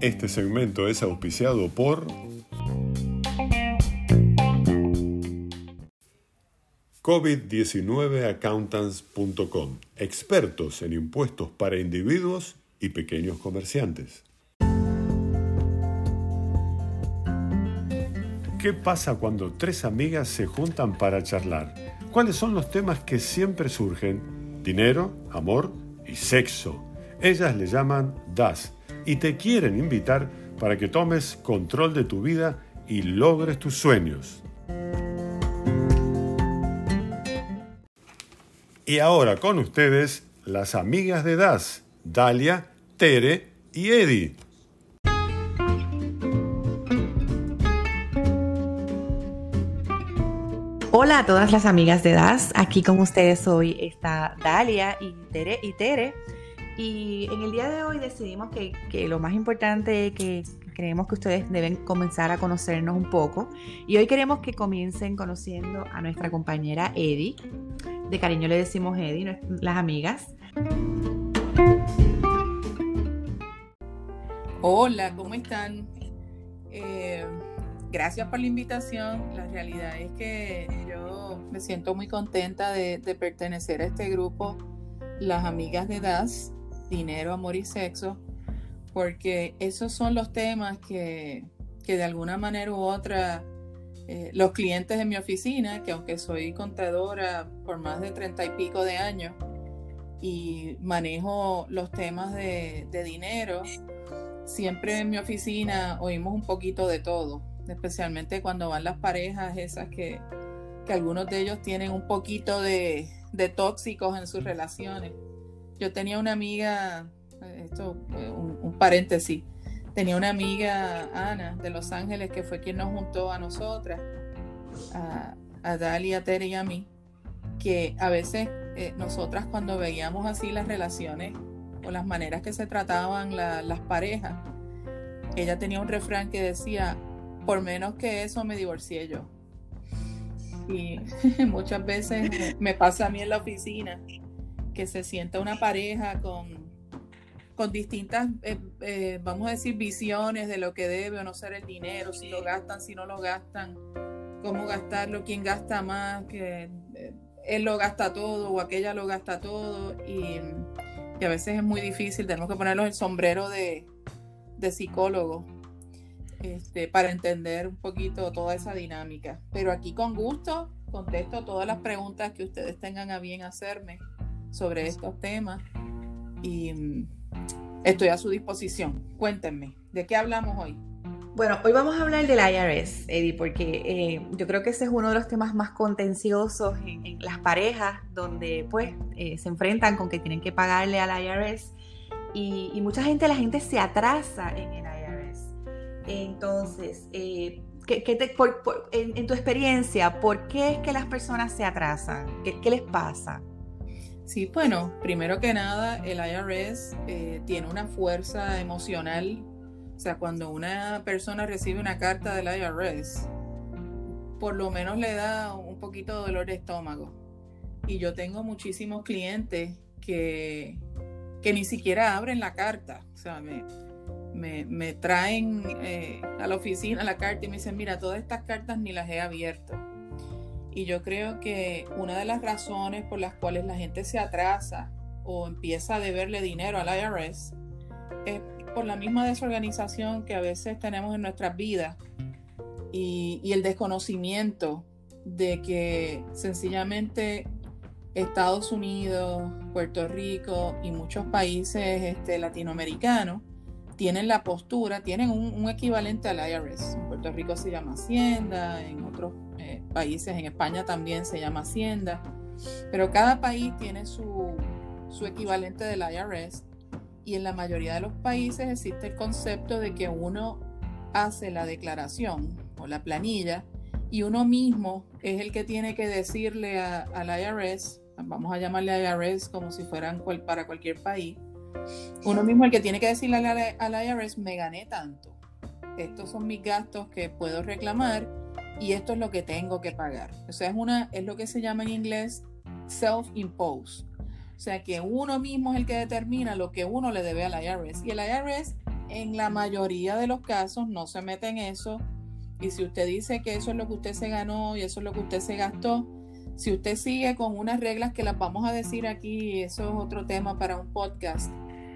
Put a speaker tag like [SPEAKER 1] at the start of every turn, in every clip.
[SPEAKER 1] Este segmento es auspiciado por COVID-19accountants.com, expertos en impuestos para individuos y pequeños comerciantes. ¿Qué pasa cuando tres amigas se juntan para charlar? ¿Cuáles son los temas que siempre surgen? Dinero, amor y sexo. Ellas le llaman DAS y te quieren invitar para que tomes control de tu vida y logres tus sueños. Y ahora con ustedes las amigas de DAS, Dalia, Tere y Eddie.
[SPEAKER 2] Hola a todas las amigas de DAS, aquí con ustedes hoy está Dalia y Tere. Y Tere y en el día de hoy decidimos que, lo más importante que creemos que ustedes deben comenzar a conocernos un poco. Y hoy queremos que comiencen conociendo a nuestra compañera Eddie. De cariño le decimos Eddie, las amigas.
[SPEAKER 3] Hola, ¿cómo están? Eh, gracias por la invitación. La realidad es que yo me siento muy contenta de, pertenecer a este grupo, las amigas de DAS dinero, amor y sexo, porque esos son los temas que, de alguna manera u otra eh, los clientes de mi oficina, que aunque soy contadora por más de treinta y pico de años y manejo los temas de, dinero, siempre en mi oficina oímos un poquito de todo, especialmente cuando van las parejas esas que, algunos de ellos tienen un poquito de, de tóxicos en sus relaciones. Yo tenía una amiga, esto un, paréntesis, tenía una amiga, Ana, de Los Ángeles, que fue quien nos juntó a nosotras, a, a Dalia, a Tere y a mí, que a veces eh, nosotras cuando veíamos así las relaciones o las maneras que se trataban las parejas, ella tenía un refrán que decía, por menos que eso me divorcié yo. Y muchas veces me pasa a mí en la oficina que se sienta una pareja con, con distintas, eh, eh, vamos a decir, visiones de lo que debe o no ser el dinero, si lo gastan, si no lo gastan, cómo gastarlo, quién gasta más, que eh, él lo gasta todo o aquella lo gasta todo y, a veces es muy difícil, tenemos que ponernos el sombrero de, de psicólogo este, para entender un poquito toda esa dinámica. Pero aquí con gusto contesto todas las preguntas que ustedes tengan a bien hacerme sobre estos temas y mm, estoy a su disposición. Cuéntenme, ¿de qué hablamos hoy?
[SPEAKER 2] Bueno, hoy vamos a hablar del IRS, Eddie, porque eh, yo creo que ese es uno de los temas más contenciosos en, las parejas, donde pues eh, se enfrentan con que tienen que pagarle al IRS y, mucha gente, la gente se atrasa en el IRS. Entonces, eh, en, tu experiencia, ¿por qué es que las personas se atrasan? qué les pasa?
[SPEAKER 3] Sí, bueno, primero que nada, el IRS eh, tiene una fuerza emocional. O sea, cuando una persona recibe una carta del IRS, por lo menos le da un poquito de dolor de estómago. Y yo tengo muchísimos clientes que, que ni siquiera abren la carta. O sea, me, me, traen eh, a la oficina la carta y me dicen, mira, todas estas cartas ni las he abierto. Y yo creo que una de las razones por las cuales la gente se atrasa o empieza a deberle dinero al IRS es por la misma desorganización que a veces tenemos en nuestras vidas y, el desconocimiento de que sencillamente Estados Unidos, Puerto Rico y muchos países este, latinoamericanos tienen la postura, tienen un, equivalente al IRS. En Puerto Rico se llama Hacienda, en otros eh, países, en España también se llama Hacienda, pero cada país tiene su, su equivalente del IRS y en la mayoría de los países existe el concepto de que uno hace la declaración o la planilla y uno mismo es el que tiene que decirle al IRS, vamos a llamarle IRS como si fueran para cualquier país, uno mismo el que tiene que decirle al IRS, me gané tanto, estos son mis gastos que puedo reclamar y esto es lo que tengo que pagar. O sea, es, una, es lo que se llama en inglés self-impose. O sea que uno mismo es el que determina lo que uno le debe al IRS. Y el IRS en la mayoría de los casos no se mete en eso. Y si usted dice que eso es lo que usted se ganó y eso es lo que usted se gastó, si usted sigue con unas reglas que las vamos a decir aquí, eso es otro tema para un podcast,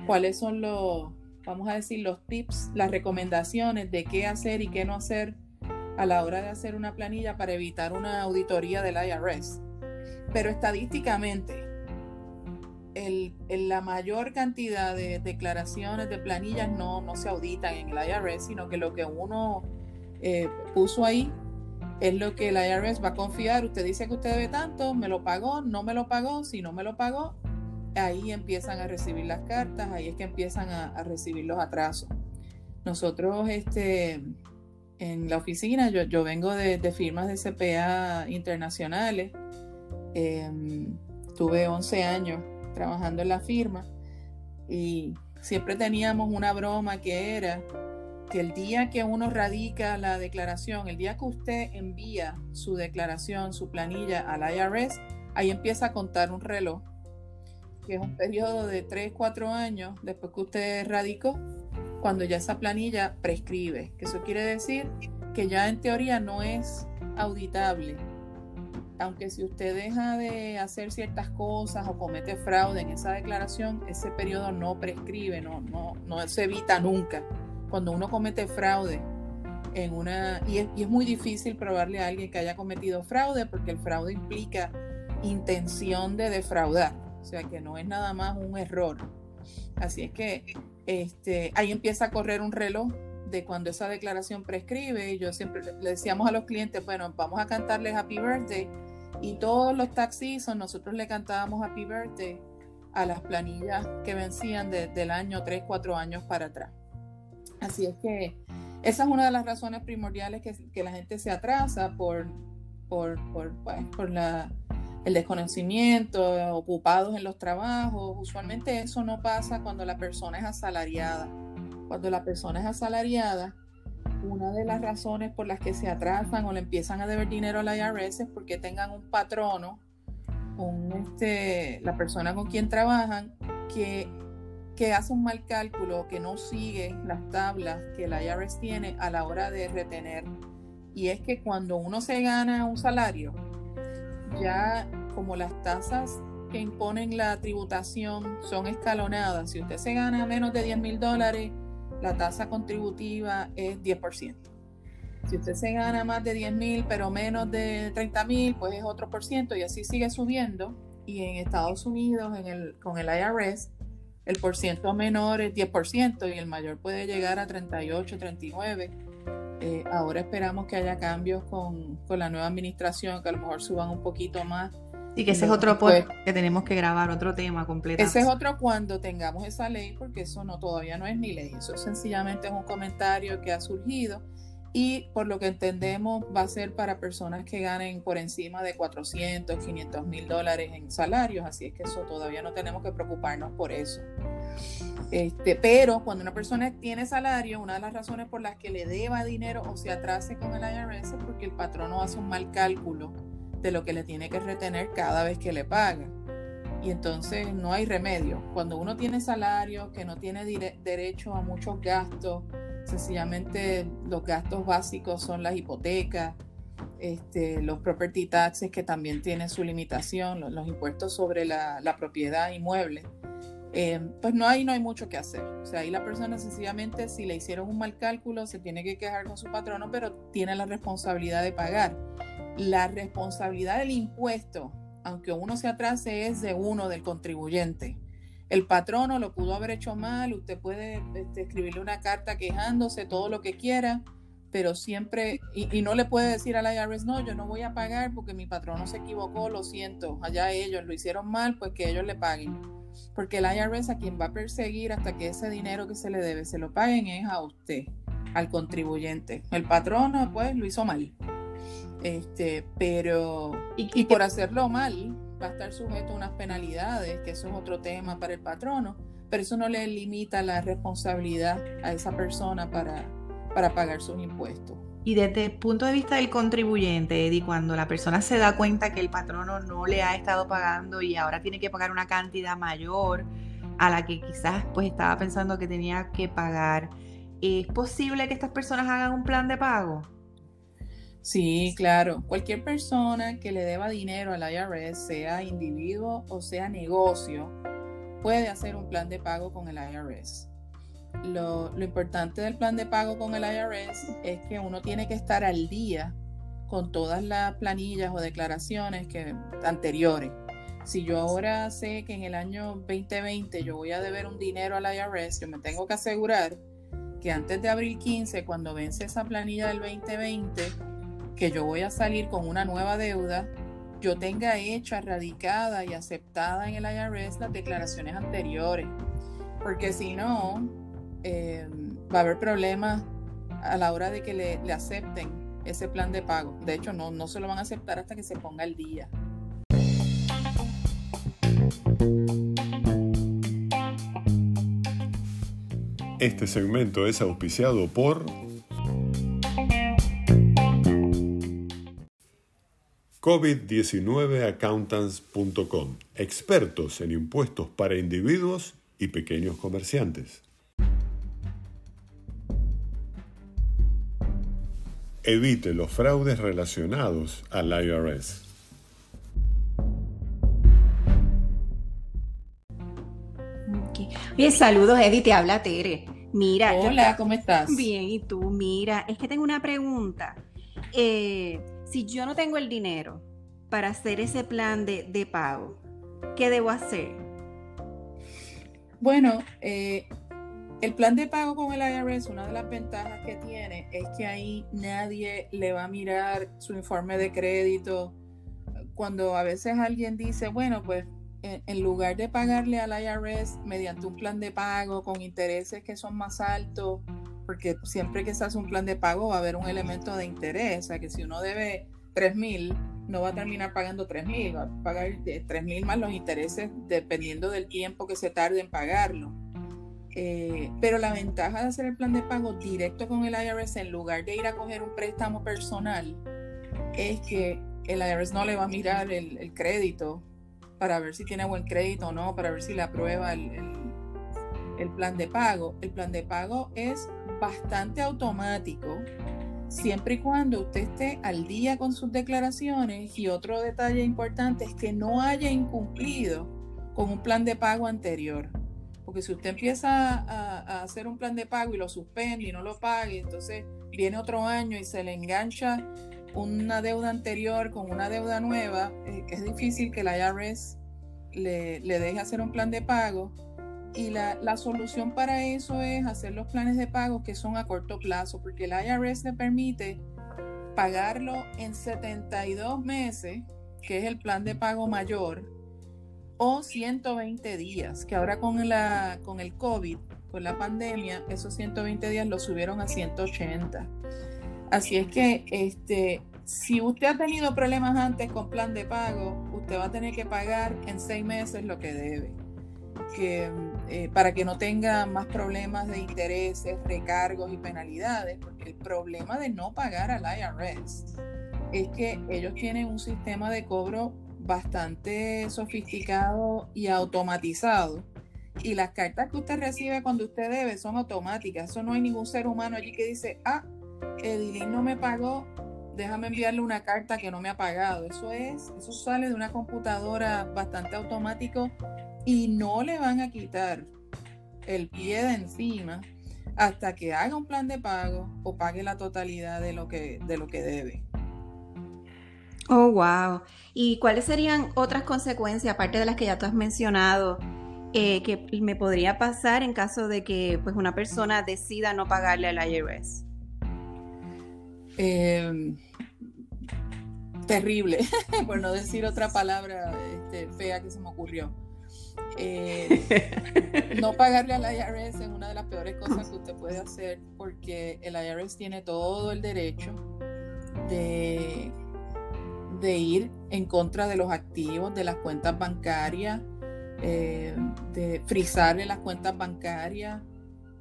[SPEAKER 3] cuáles son los, vamos a decir, los tips, las recomendaciones de qué hacer y qué no hacer a la hora de hacer una planilla para evitar una auditoría del IRS. Pero estadísticamente, el, la mayor cantidad de declaraciones de planillas no, no se auditan en el IRS, sino que lo que uno eh, puso ahí es lo que el IRS va a confiar. Usted dice que usted debe tanto, me lo pagó, no me lo pagó, si no me lo pagó, ahí empiezan a recibir las cartas, ahí es que empiezan a, recibir los atrasos. Nosotros, este, en la oficina, yo, yo vengo de, firmas de CPA internacionales, em, tuve 11 años trabajando en la firma y siempre teníamos una broma que era que el día que uno radica la declaración, el día que usted envía su declaración, su planilla al IRS, ahí empieza a contar un reloj, que es un periodo de 3, 4 años después que usted radicó, cuando ya esa planilla prescribe, eso quiere decir que ya en teoría no es auditable. Aunque si usted deja de hacer ciertas cosas o comete fraude en esa declaración, ese periodo no prescribe, no, no, no se evita nunca. Cuando uno comete fraude en una y es, muy difícil probarle a alguien que haya cometido fraude porque el fraude implica intención de defraudar, o sea que no es nada más un error. Así es que este, ahí empieza a correr un reloj de cuando esa declaración prescribe y yo siempre le decíamos a los clientes, bueno, vamos a cantarles Happy Birthday y todos los taxis nosotros le cantábamos Happy Birthday a las planillas que vencían del año 3, 4 años para atrás. Así es que esa es una de las razones primordiales que, la gente se atrasa por, por, por, pues, por la, el desconocimiento, ocupados en los trabajos. Usualmente eso no pasa cuando la persona es asalariada. Cuando la persona es asalariada, una de las razones por las que se atrasan o le empiezan a deber dinero a la IRS es porque tengan un patrono, un, este, la persona con quien trabajan, que que hace un mal cálculo, que no sigue las tablas que la IRS tiene a la hora de retener. Y es que cuando uno se gana un salario, ya como las tasas que imponen la tributación son escalonadas, si usted se gana menos de 10 mil dólares, la tasa contributiva es 10%. Si usted se gana más de 10 mil, pero menos de 30 mil, pues es otro por ciento y así sigue subiendo. Y en Estados Unidos, en el, con el IRS, el porciento menor es 10% y el mayor puede llegar a 38, 39. Eh, ahora esperamos que haya cambios con, la nueva administración, que a lo mejor suban un poquito más.
[SPEAKER 2] Y que ese es otro pues, que tenemos que grabar, otro tema completo.
[SPEAKER 3] Ese es otro cuando tengamos esa ley, porque eso no todavía no es ni ley, eso sencillamente es un comentario que ha surgido y por lo que entendemos va a ser para personas que ganen por encima de 400, 500 mil dólares en salarios, así es que eso todavía no tenemos que preocuparnos por eso. Este, pero cuando una persona tiene salario, una de las razones por las que le deba dinero o se atrase con el IRS es porque el patrono hace un mal cálculo de lo que le tiene que retener cada vez que le paga. Y entonces no hay remedio. Cuando uno tiene salario, que no tiene derecho a muchos gastos, Sencillamente los gastos básicos son las hipotecas, este, los property taxes que también tienen su limitación, los, impuestos sobre la, propiedad inmueble. Eh, pues no hay, no hay mucho que hacer. O sea, ahí la persona sencillamente si le hicieron un mal cálculo se tiene que quejar con su patrono, pero tiene la responsabilidad de pagar. La responsabilidad del impuesto, aunque uno se atrase, es de uno, del contribuyente el patrono lo pudo haber hecho mal, usted puede este, escribirle una carta quejándose, todo lo que quiera, pero siempre, y, no le puede decir al IRS, no, yo no voy a pagar porque mi patrono se equivocó, lo siento, allá ellos lo hicieron mal, pues que ellos le paguen. Porque el IRS a quien va a perseguir hasta que ese dinero que se le debe se lo paguen es a usted, al contribuyente. El patrono, pues, lo hizo mal. Este, pero, y por hacerlo mal, va a estar sujeto a unas penalidades, que eso es otro tema para el patrono, pero eso no le limita la responsabilidad a esa persona para, para pagar sus impuestos.
[SPEAKER 2] Y desde el punto de vista del contribuyente, Eddie, cuando la persona se da cuenta que el patrono no le ha estado pagando y ahora tiene que pagar una cantidad mayor a la que quizás pues estaba pensando que tenía que pagar, ¿es posible que estas personas hagan un plan de pago?
[SPEAKER 3] Sí, claro. Cualquier persona que le deba dinero al IRS, sea individuo o sea negocio, puede hacer un plan de pago con el IRS. Lo, importante del plan de pago con el IRS es que uno tiene que estar al día con todas las planillas o declaraciones que, anteriores. Si yo ahora sé que en el año 2020 yo voy a deber un dinero al IRS, yo me tengo que asegurar que antes de abril 15, cuando vence esa planilla del 2020, que yo voy a salir con una nueva deuda, yo tenga hecha, radicada y aceptada en el IRS las declaraciones anteriores. Porque si no, eh, va a haber problemas a la hora de que le, acepten ese plan de pago. De hecho, no, no se lo van a aceptar hasta que se ponga el día.
[SPEAKER 1] Este segmento es auspiciado por COVID-19accountants.com, expertos en impuestos para individuos y pequeños comerciantes. Evite los fraudes relacionados al IRS.
[SPEAKER 4] Bien, saludos, Eddie, te habla Tere. Mira.
[SPEAKER 3] Hola, ¿cómo estás?
[SPEAKER 4] Bien, ¿y tú? Mira, es que tengo una pregunta. Eh, si yo no tengo el dinero para hacer ese plan de, pago, ¿qué debo hacer?
[SPEAKER 3] Bueno, eh, el plan de pago con el IRS, una de las ventajas que tiene es que ahí nadie le va a mirar su informe de crédito. Cuando a veces alguien dice, bueno, pues en lugar de pagarle al IRS mediante un plan de pago con intereses que son más altos, porque siempre que se hace un plan de pago va a haber un elemento de interés, o sea que si uno debe 3 mil, no va a terminar pagando 3 mil, va a pagar 3 mil más los intereses dependiendo del tiempo que se tarde en pagarlo. Eh, pero la ventaja de hacer el plan de pago directo con el IRS en lugar de ir a coger un préstamo personal es que el IRS no le va a mirar el, crédito para ver si tiene buen crédito o no, para ver si le aprueba el, el plan de pago. El plan de pago es bastante automático siempre y cuando usted esté al día con sus declaraciones y otro detalle importante es que no haya incumplido con un plan de pago anterior. Porque si usted empieza a, hacer un plan de pago y lo suspende y no lo pague, entonces viene otro año y se le engancha una deuda anterior con una deuda nueva, eh, es difícil que la IRS le, le deje hacer un plan de pago y la, la, solución para eso es hacer los planes de pago que son a corto plazo, porque el IRS le permite pagarlo en 72 meses, que es el plan de pago mayor, o 120 días, que ahora con, la, con el COVID, con la pandemia, esos 120 días lo subieron a 180. Así es que este, si usted ha tenido problemas antes con plan de pago, usted va a tener que pagar en seis meses lo que debe que, eh, para que no tenga más problemas de intereses, recargos y penalidades, porque el problema de no pagar al IRS es que ellos tienen un sistema de cobro bastante sofisticado y automatizado. Y las cartas que usted recibe cuando usted debe son automáticas. Eso no hay ningún ser humano allí que dice, ah, Edilín no me pagó, déjame enviarle una carta que no me ha pagado. Eso es, eso sale de una computadora bastante automático y no le van a quitar el pie de encima hasta que haga un plan de pago o pague la totalidad de lo que, de lo que debe.
[SPEAKER 4] Oh, wow. ¿Y cuáles serían otras consecuencias, aparte de las que ya tú has mencionado, eh, que me podría pasar en caso de que pues, una persona decida no pagarle al IRS?
[SPEAKER 3] Em, terrible, por no decir otra palabra este, fea que se me ocurrió. Eh, no pagarle al IRS es una de las peores cosas que usted puede hacer porque el IRS tiene todo el derecho de, de ir en contra de los activos de las cuentas bancarias, eh, de frizarle las cuentas bancarias,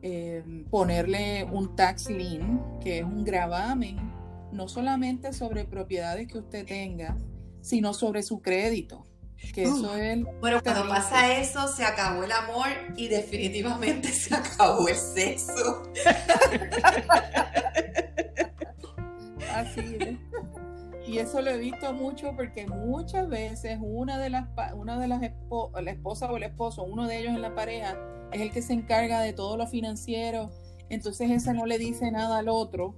[SPEAKER 3] eh, ponerle un tax lien, que es un gravamen, no solamente sobre propiedades que usted tenga, sino sobre su crédito. Que eso es
[SPEAKER 2] bueno, cuando pasa eso, se acabó el amor y definitivamente se acabó el sexo.
[SPEAKER 3] Así es. Y eso lo he visto mucho porque muchas veces una de las una de las la esposa o el esposo, uno de ellos en la pareja, es el que se encarga de todo lo financiero. Entonces esa no le dice nada al otro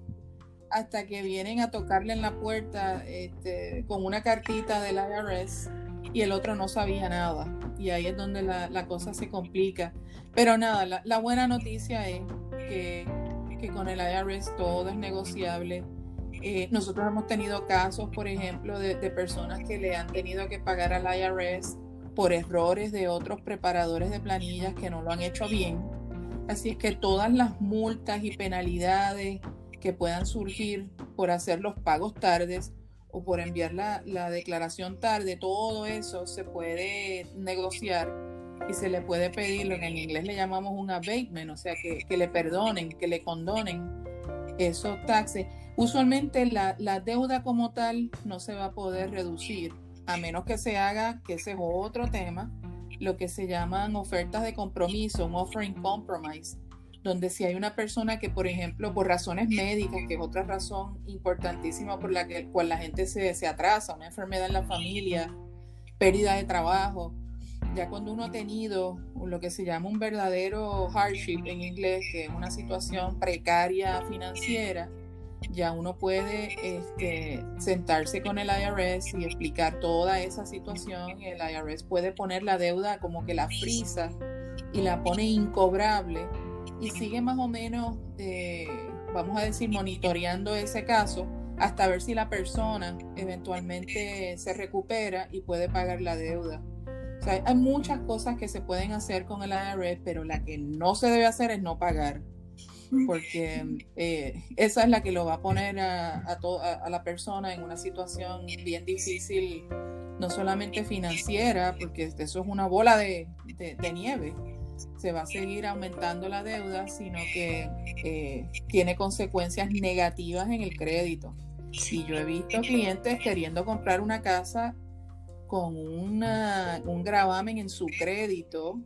[SPEAKER 3] hasta que vienen a tocarle en la puerta este, con una cartita del IRS y el otro no sabía nada. Y ahí es donde la, cosa se complica. Pero nada, la, buena noticia es que, que con el IRS todo es negociable eh, nosotros hemos tenido casos, por ejemplo, de, personas que le han tenido que pagar al IRS por errores de otros preparadores de planillas que no lo han hecho bien. Así es que todas las multas y penalidades que puedan surgir por hacer los pagos tardes o por enviar la, declaración tarde, todo eso se puede negociar y se le puede pedir lo que en inglés le llamamos un abatement, o sea, que, que le perdonen, que le condonen esos taxes. Usualmente la, deuda como tal no se va a poder reducir, a menos que se haga, que ese es otro tema, lo que se llaman ofertas de compromiso, un offering compromise, donde si hay una persona que, por ejemplo, por razones médicas, que es otra razón importantísima por la que, cual la gente se, se atrasa, una enfermedad en la familia, pérdida de trabajo, ya cuando uno ha tenido lo que se llama un verdadero hardship en inglés, que es una situación precaria financiera, ya uno puede este, sentarse con el IRS y explicar toda esa situación. El IRS puede poner la deuda como que la frisa y la pone incobrable y sigue más o menos, eh, vamos a decir, monitoreando ese caso hasta ver si la persona eventualmente se recupera y puede pagar la deuda. O sea, hay muchas cosas que se pueden hacer con el IRS, pero la que no se debe hacer es no pagar porque eh, esa es la que lo va a poner a, a, la persona en una situación bien difícil, no solamente financiera, porque eso es una bola de, nieve, se va a seguir aumentando la deuda, sino que eh, tiene consecuencias negativas en el crédito. Y yo he visto clientes queriendo comprar una casa con una, un gravamen en su crédito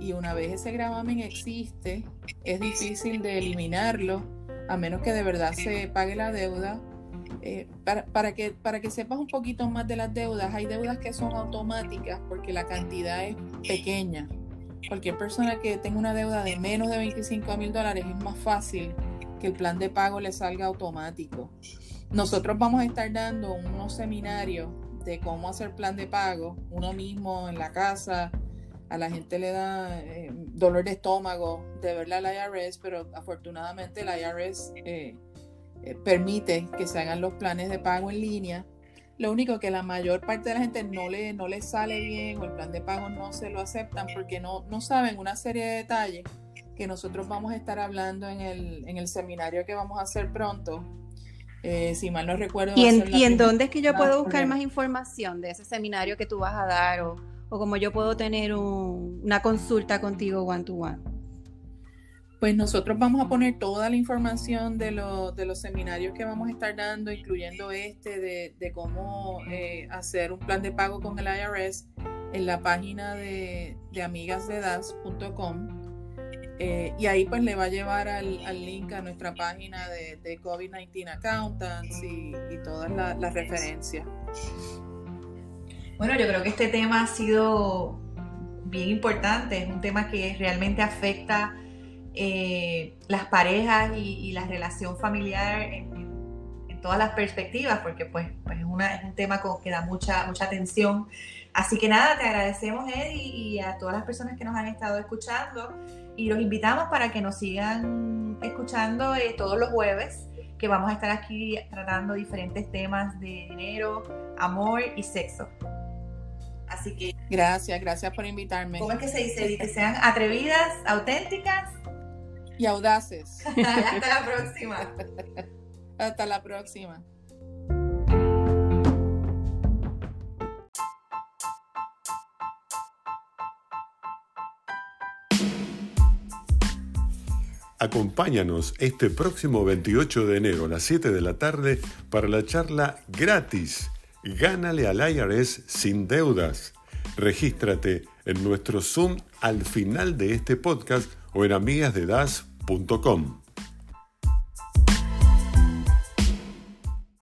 [SPEAKER 3] y una vez ese gravamen existe, es difícil de eliminarlo a menos que de verdad se pague la deuda. Eh, para, que, para que sepas un poquito más de las deudas, hay deudas que son automáticas porque la cantidad es pequeña. Cualquier persona que tenga una deuda de menos de 25 mil dólares es más fácil que el plan de pago le salga automático. Nosotros vamos a estar dando unos seminarios de cómo hacer plan de pago, uno mismo en la casa, a la gente le da eh, dolor de estómago de verla al IRS, pero afortunadamente el IRS eh, eh, permite que se hagan los planes de pago en línea. Lo único que la mayor parte de la gente no le, no le sale bien o el plan de pago no se lo aceptan porque no, no saben una serie de detalles que nosotros vamos a estar hablando en el, en el seminario que vamos a hacer pronto. si mal no recuerdo.
[SPEAKER 4] ¿Y en, ¿y en dónde es que yo puedo buscar más información de ese seminario que tú vas a dar o, o como yo puedo tener una consulta contigo one to one?
[SPEAKER 3] Pues nosotros vamos a poner toda la información de, de los seminarios que vamos a estar dando, incluyendo este de, cómo eh, hacer un plan de pago con el IRS en la página de, de amigasdedas.com. Eh, y ahí pues le va a llevar al, link a nuestra página de, COVID-19 Accountants y, todas las referencias.
[SPEAKER 2] Bueno, yo creo que este tema ha sido bien importante, es un tema que realmente afecta eh, las parejas y, la relación familiar en, todas las perspectivas, porque pues, pues es, un tema que da mucha, mucha atención. Así que nada, te agradecemos Eddie y a todas las personas que nos han estado escuchando y los invitamos para que nos sigan escuchando eh, todos los jueves, que vamos a estar aquí tratando diferentes temas de dinero, amor y sexo. Así que.
[SPEAKER 3] Gracias, gracias por invitarme.
[SPEAKER 2] ¿Cómo es que se dice? Que sean atrevidas, auténticas
[SPEAKER 3] y audaces.
[SPEAKER 2] Hasta la próxima.
[SPEAKER 3] Hasta la próxima.
[SPEAKER 1] Acompáñanos este próximo 28 de enero a las 7 de la tarde para la charla gratis. Gánale al IRS sin deudas. Regístrate en nuestro Zoom al final de este podcast o en amigasdedas.com.